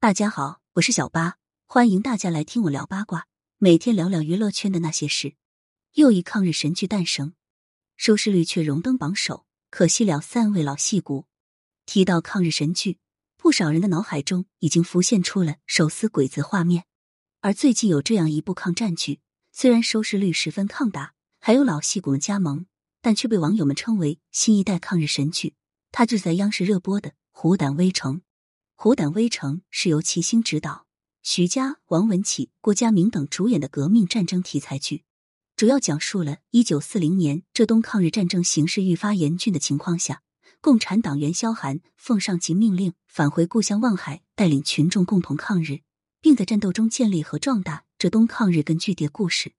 大家好，我是小八，欢迎大家来听我聊八卦，每天聊聊娱乐圈的那些事。又一抗日神剧诞生，收视率却荣登榜首，可惜了三位老戏骨。提到抗日神剧，不少人的脑海中已经浮现出了手撕鬼子画面。而最近有这样一部抗战剧，虽然收视率十分抗打，还有老戏骨们加盟，但却被网友们称为新一代抗日神剧。它就在央视热播的《虎胆威城》。《虎胆威城》是由齐星执导，徐佳、王文启、郭家明等主演的革命战争题材剧，主要讲述了一九四零年浙东抗日战争形势愈发严峻的情况下，共产党员萧寒奉上级命令返回故乡望海，带领群众共同抗日，并在战斗中建立和壮大浙东抗日根据地故事。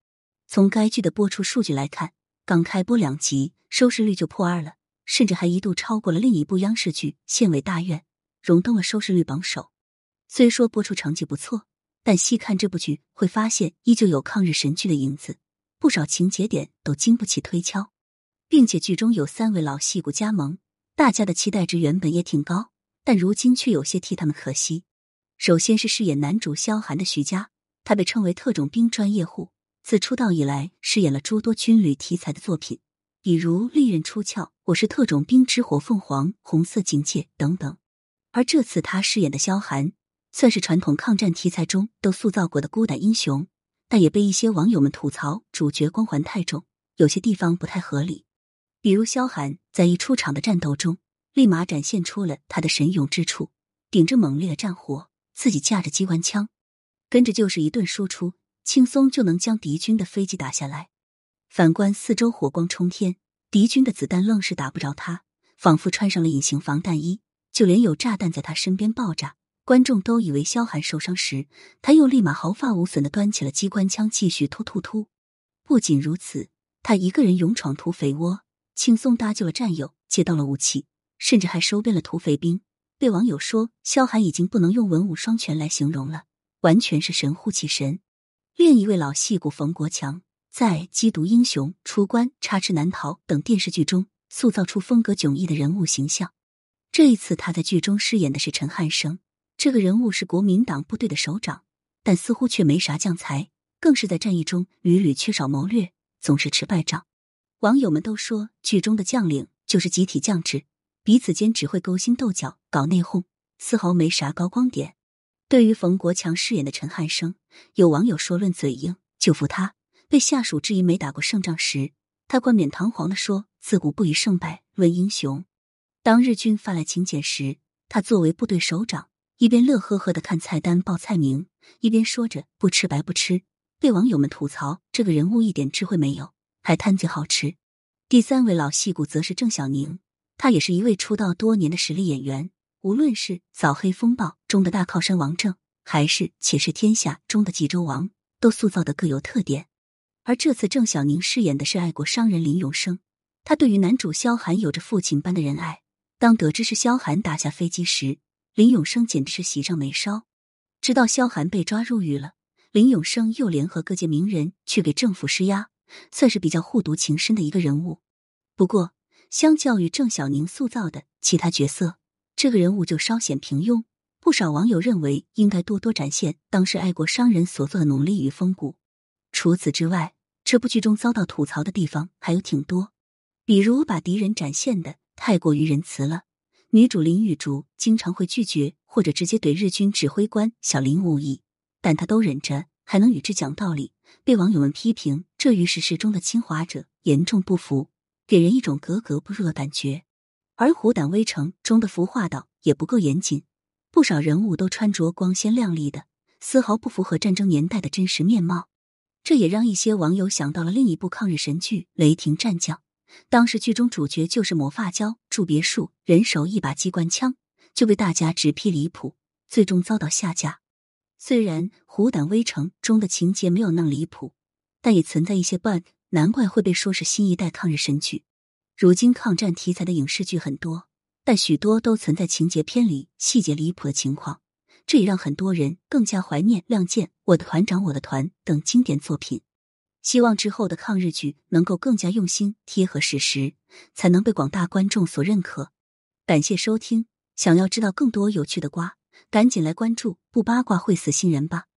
从该剧的播出数据来看，刚开播两集，收视率就破二了，甚至还一度超过了另一部央视剧《县委大院》。荣登了收视率榜首。虽说播出成绩不错，但细看这部剧会发现依旧有抗日神剧的影子，不少情节点都经不起推敲，并且剧中有三位老戏骨加盟，大家的期待值原本也挺高，但如今却有些替他们可惜。首先是饰演男主萧寒的徐佳，他被称为特种兵专业户，自出道以来饰演了诸多军旅题材的作品，比如《利刃出鞘》《我是特种兵之火凤凰》《红色警戒》等等。而这次他饰演的萧寒，算是传统抗战题材中都塑造过的孤胆英雄，但也被一些网友们吐槽主角光环太重，有些地方不太合理。比如萧寒在一出场的战斗中，立马展现出了他的神勇之处，顶着猛烈的战火，自己架着机关枪，跟着就是一顿输出，轻松就能将敌军的飞机打下来。反观四周火光冲天，敌军的子弹愣是打不着他，仿佛穿上了隐形防弹衣。就连有炸弹在他身边爆炸，观众都以为萧寒受伤时，他又立马毫发无损的端起了机关枪，继续突突突。不仅如此，他一个人勇闯土匪窝，轻松搭救了战友，接到了武器，甚至还收编了土匪兵。被网友说，萧寒已经不能用文武双全来形容了，完全是神乎其神。另一位老戏骨冯国强，在《缉毒英雄》《出关》《插翅难逃》等电视剧中，塑造出风格迥异的人物形象。这一次，他在剧中饰演的是陈汉生。这个人物是国民党部队的首长，但似乎却没啥将才，更是在战役中屡屡缺少谋略，总是吃败仗。网友们都说，剧中的将领就是集体降职，彼此间只会勾心斗角、搞内讧，丝毫没啥高光点。对于冯国强饰演的陈汉生，有网友说论嘴硬，就服他。被下属质疑没打过胜仗时，他冠冕堂皇的说：“自古不以胜败论英雄。”当日军发来请柬时，他作为部队首长，一边乐呵呵的看菜单报菜名，一边说着“不吃白不吃”，被网友们吐槽这个人物一点智慧没有，还贪嘴好吃。第三位老戏骨则是郑晓宁，他也是一位出道多年的实力演员，无论是《扫黑风暴》中的大靠山王正，还是《且试天下》中的济州王，都塑造的各有特点。而这次郑晓宁饰演的是爱国商人林永生，他对于男主萧寒有着父亲般的仁爱。当得知是萧寒打下飞机时，林永生简直是喜上眉梢。直到萧寒被抓入狱了，林永生又联合各界名人去给政府施压，算是比较护犊情深的一个人物。不过，相较于郑晓宁塑造的其他角色，这个人物就稍显平庸。不少网友认为，应该多多展现当时爱国商人所做的努力与风骨。除此之外，这部剧中遭到吐槽的地方还有挺多，比如把敌人展现的。太过于仁慈了，女主林玉竹经常会拒绝或者直接怼日军指挥官小林无义，但她都忍着，还能与之讲道理，被网友们批评这与史实中的侵华者严重不符，给人一种格格不入的感觉。而《虎胆威城》中的服化道也不够严谨，不少人物都穿着光鲜亮丽的，丝毫不符合战争年代的真实面貌，这也让一些网友想到了另一部抗日神剧《雷霆战将》。当时剧中主角就是抹发胶住别墅，人手一把机关枪，就被大家直批离谱，最终遭到下架。虽然《虎胆威城》中的情节没有那么离谱，但也存在一些 bug，难怪会被说是新一代抗日神剧。如今抗战题材的影视剧很多，但许多都存在情节偏离、细节离谱的情况，这也让很多人更加怀念《亮剑》《我的团长我的团》等经典作品。希望之后的抗日剧能够更加用心贴合事实，才能被广大观众所认可。感谢收听，想要知道更多有趣的瓜，赶紧来关注，不八卦会死新人吧。